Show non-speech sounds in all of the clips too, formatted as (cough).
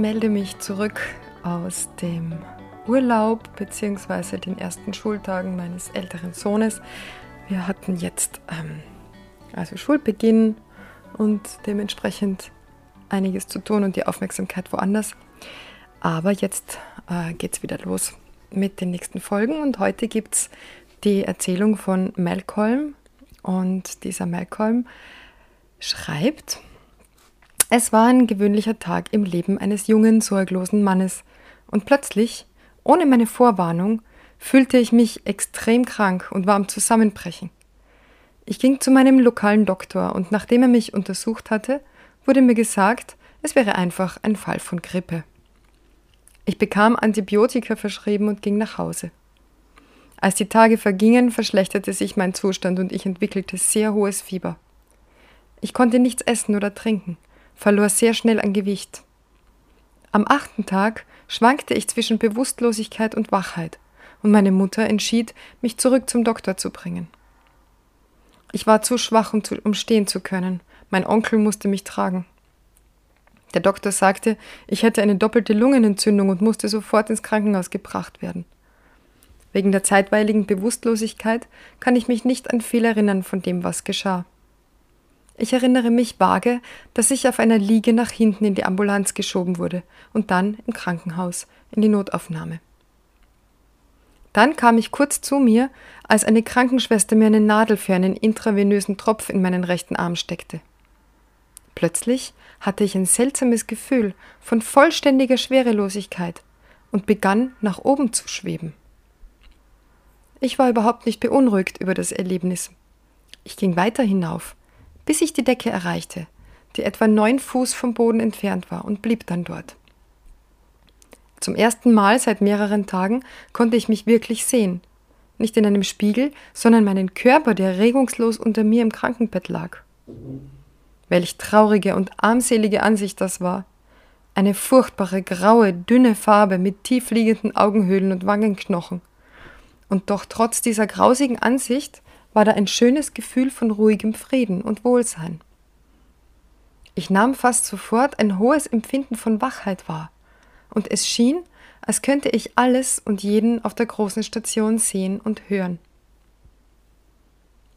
Melde mich zurück aus dem Urlaub bzw. den ersten Schultagen meines älteren Sohnes. Wir hatten jetzt ähm, also Schulbeginn und dementsprechend einiges zu tun und die Aufmerksamkeit woanders. Aber jetzt äh, geht es wieder los mit den nächsten Folgen und heute gibt es die Erzählung von Malcolm und dieser Malcolm schreibt, es war ein gewöhnlicher Tag im Leben eines jungen, sorglosen Mannes und plötzlich, ohne meine Vorwarnung, fühlte ich mich extrem krank und war am Zusammenbrechen. Ich ging zu meinem lokalen Doktor und nachdem er mich untersucht hatte, wurde mir gesagt, es wäre einfach ein Fall von Grippe. Ich bekam Antibiotika verschrieben und ging nach Hause. Als die Tage vergingen, verschlechterte sich mein Zustand und ich entwickelte sehr hohes Fieber. Ich konnte nichts essen oder trinken, verlor sehr schnell an Gewicht. Am achten Tag schwankte ich zwischen Bewusstlosigkeit und Wachheit, und meine Mutter entschied, mich zurück zum Doktor zu bringen. Ich war zu schwach, um, zu, um stehen zu können. Mein Onkel musste mich tragen. Der Doktor sagte, ich hätte eine doppelte Lungenentzündung und musste sofort ins Krankenhaus gebracht werden. Wegen der zeitweiligen Bewusstlosigkeit kann ich mich nicht an viel erinnern von dem, was geschah. Ich erinnere mich vage, dass ich auf einer Liege nach hinten in die Ambulanz geschoben wurde und dann im Krankenhaus in die Notaufnahme. Dann kam ich kurz zu mir, als eine Krankenschwester mir eine Nadel für einen intravenösen Tropf in meinen rechten Arm steckte. Plötzlich hatte ich ein seltsames Gefühl von vollständiger Schwerelosigkeit und begann nach oben zu schweben. Ich war überhaupt nicht beunruhigt über das Erlebnis. Ich ging weiter hinauf, bis ich die Decke erreichte, die etwa neun Fuß vom Boden entfernt war, und blieb dann dort. Zum ersten Mal seit mehreren Tagen konnte ich mich wirklich sehen. Nicht in einem Spiegel, sondern meinen Körper, der regungslos unter mir im Krankenbett lag. Welch traurige und armselige Ansicht das war. Eine furchtbare, graue, dünne Farbe mit tiefliegenden Augenhöhlen und Wangenknochen. Und doch trotz dieser grausigen Ansicht war da ein schönes Gefühl von ruhigem Frieden und Wohlsein. Ich nahm fast sofort ein hohes Empfinden von Wachheit wahr und es schien, als könnte ich alles und jeden auf der großen Station sehen und hören.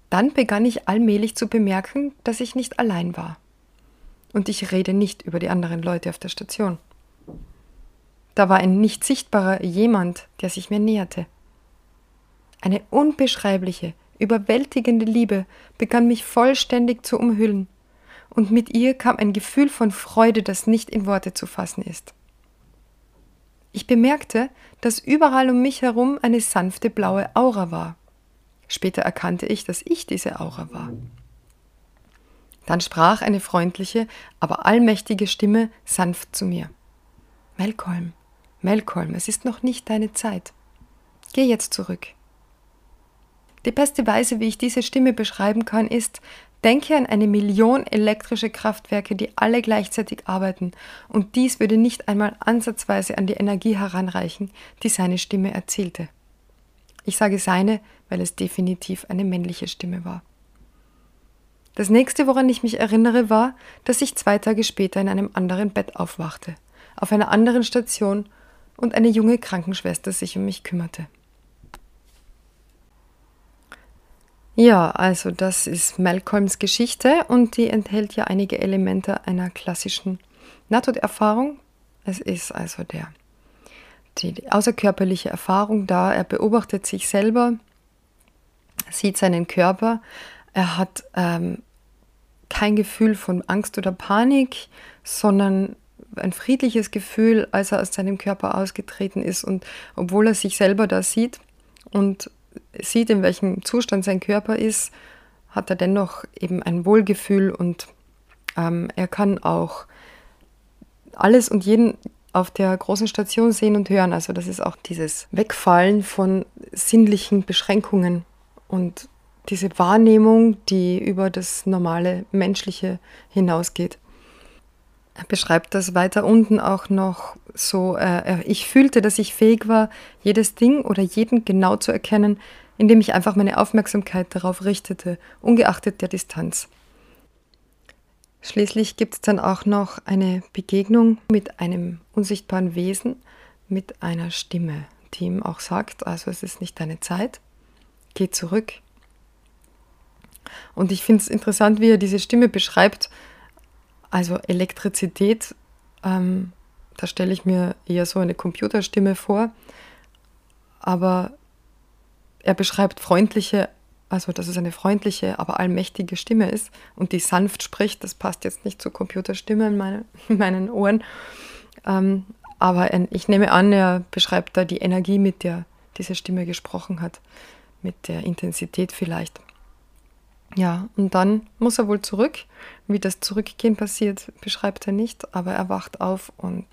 Dann begann ich allmählich zu bemerken, dass ich nicht allein war. Und ich rede nicht über die anderen Leute auf der Station. Da war ein nicht sichtbarer jemand, der sich mir näherte. Eine unbeschreibliche, überwältigende Liebe begann mich vollständig zu umhüllen, und mit ihr kam ein Gefühl von Freude, das nicht in Worte zu fassen ist. Ich bemerkte, dass überall um mich herum eine sanfte blaue Aura war. Später erkannte ich, dass ich diese Aura war. Dann sprach eine freundliche, aber allmächtige Stimme sanft zu mir. Malcolm, Malcolm, es ist noch nicht deine Zeit. Geh jetzt zurück. Die beste Weise, wie ich diese Stimme beschreiben kann, ist, Denke an eine Million elektrische Kraftwerke, die alle gleichzeitig arbeiten, und dies würde nicht einmal ansatzweise an die Energie heranreichen, die seine Stimme erzielte. Ich sage seine, weil es definitiv eine männliche Stimme war. Das nächste, woran ich mich erinnere, war, dass ich zwei Tage später in einem anderen Bett aufwachte, auf einer anderen Station und eine junge Krankenschwester sich um mich kümmerte. Ja, also das ist Malcolms Geschichte und die enthält ja einige Elemente einer klassischen Nahtoderfahrung. Es ist also der, die, außerkörperliche Erfahrung da. Er beobachtet sich selber, sieht seinen Körper. Er hat ähm, kein Gefühl von Angst oder Panik, sondern ein friedliches Gefühl, als er aus seinem Körper ausgetreten ist und obwohl er sich selber da sieht und sieht, in welchem Zustand sein Körper ist, hat er dennoch eben ein Wohlgefühl und ähm, er kann auch alles und jeden auf der großen Station sehen und hören. Also das ist auch dieses Wegfallen von sinnlichen Beschränkungen und diese Wahrnehmung, die über das normale Menschliche hinausgeht. Er beschreibt das weiter unten auch noch so, äh, ich fühlte, dass ich fähig war, jedes Ding oder jeden genau zu erkennen, indem ich einfach meine Aufmerksamkeit darauf richtete, ungeachtet der Distanz. Schließlich gibt es dann auch noch eine Begegnung mit einem unsichtbaren Wesen, mit einer Stimme, die ihm auch sagt, also es ist nicht deine Zeit, geh zurück. Und ich finde es interessant, wie er diese Stimme beschreibt, also Elektrizität, ähm, da stelle ich mir eher so eine Computerstimme vor, aber er beschreibt freundliche, also dass es eine freundliche, aber allmächtige Stimme ist und die sanft spricht. Das passt jetzt nicht zur Computerstimme in, meine, (laughs) in meinen Ohren. Ähm, aber ich nehme an, er beschreibt da die Energie, mit der diese Stimme gesprochen hat, mit der Intensität vielleicht. Ja, und dann muss er wohl zurück. Wie das Zurückgehen passiert, beschreibt er nicht, aber er wacht auf und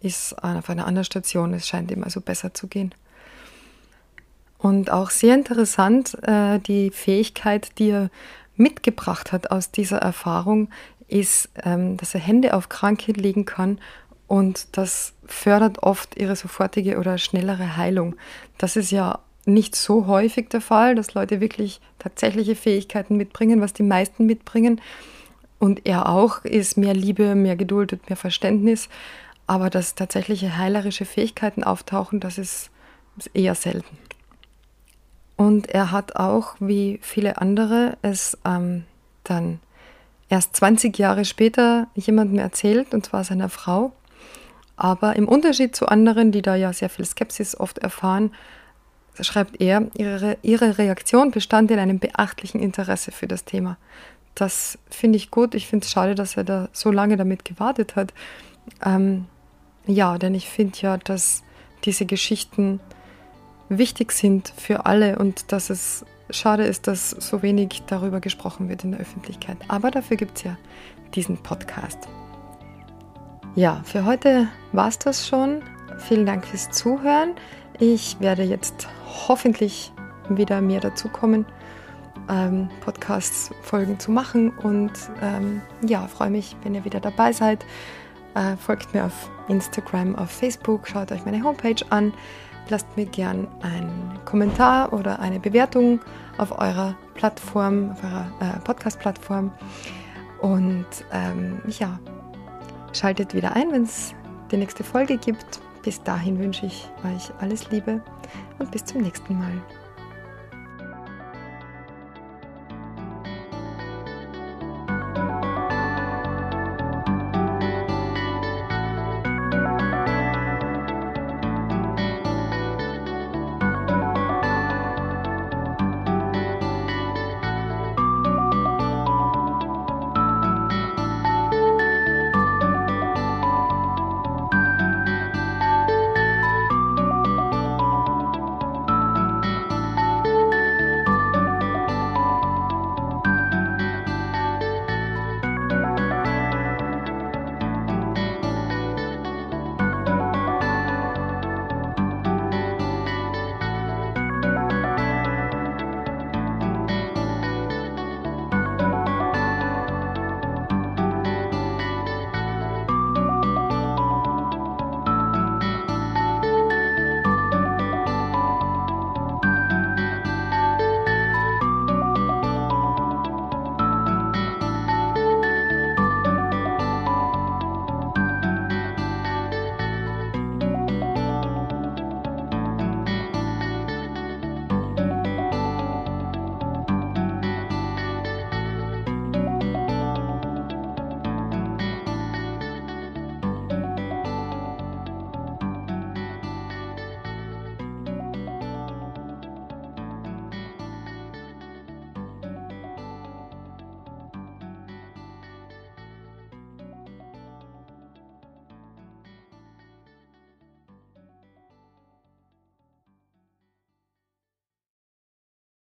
ist auf einer anderen Station. Es scheint ihm also besser zu gehen. Und auch sehr interessant, äh, die Fähigkeit, die er mitgebracht hat aus dieser Erfahrung, ist, ähm, dass er Hände auf Kranke legen kann und das fördert oft ihre sofortige oder schnellere Heilung. Das ist ja nicht so häufig der Fall, dass Leute wirklich tatsächliche Fähigkeiten mitbringen, was die meisten mitbringen. Und er auch ist mehr Liebe, mehr Geduld und mehr Verständnis. Aber dass tatsächliche heilerische Fähigkeiten auftauchen, das ist, eher selten. Und er hat auch, wie viele andere, es ähm, dann erst 20 Jahre später jemandem erzählt, und zwar seiner Frau. Aber im Unterschied zu anderen, die da ja sehr viel Skepsis oft erfahren, schreibt er, ihre, ihre Reaktion bestand in einem beachtlichen Interesse für das Thema. Das finde ich gut. Ich finde es schade, dass er da so lange damit gewartet hat. Ähm, ja, denn ich finde ja, dass diese Geschichten wichtig sind für alle und dass es schade ist, dass so wenig darüber gesprochen wird in der Öffentlichkeit. Aber dafür gibt es ja diesen Podcast. Ja, für heute war es das schon. Vielen Dank fürs Zuhören. Ich werde jetzt hoffentlich wieder mehr dazu kommen, ähm, Podcast-Folgen zu machen. Und ähm, ja, freue mich, wenn ihr wieder dabei seid. Äh, folgt mir auf Instagram, auf Facebook, schaut euch meine Homepage an. Lasst mir gern einen Kommentar oder eine Bewertung auf eurer Plattform, auf eurer äh, Podcast-Plattform. Und ähm, ja, schaltet wieder ein, wenn es die nächste Folge gibt. Bis dahin wünsche ich euch alles Liebe und bis zum nächsten Mal.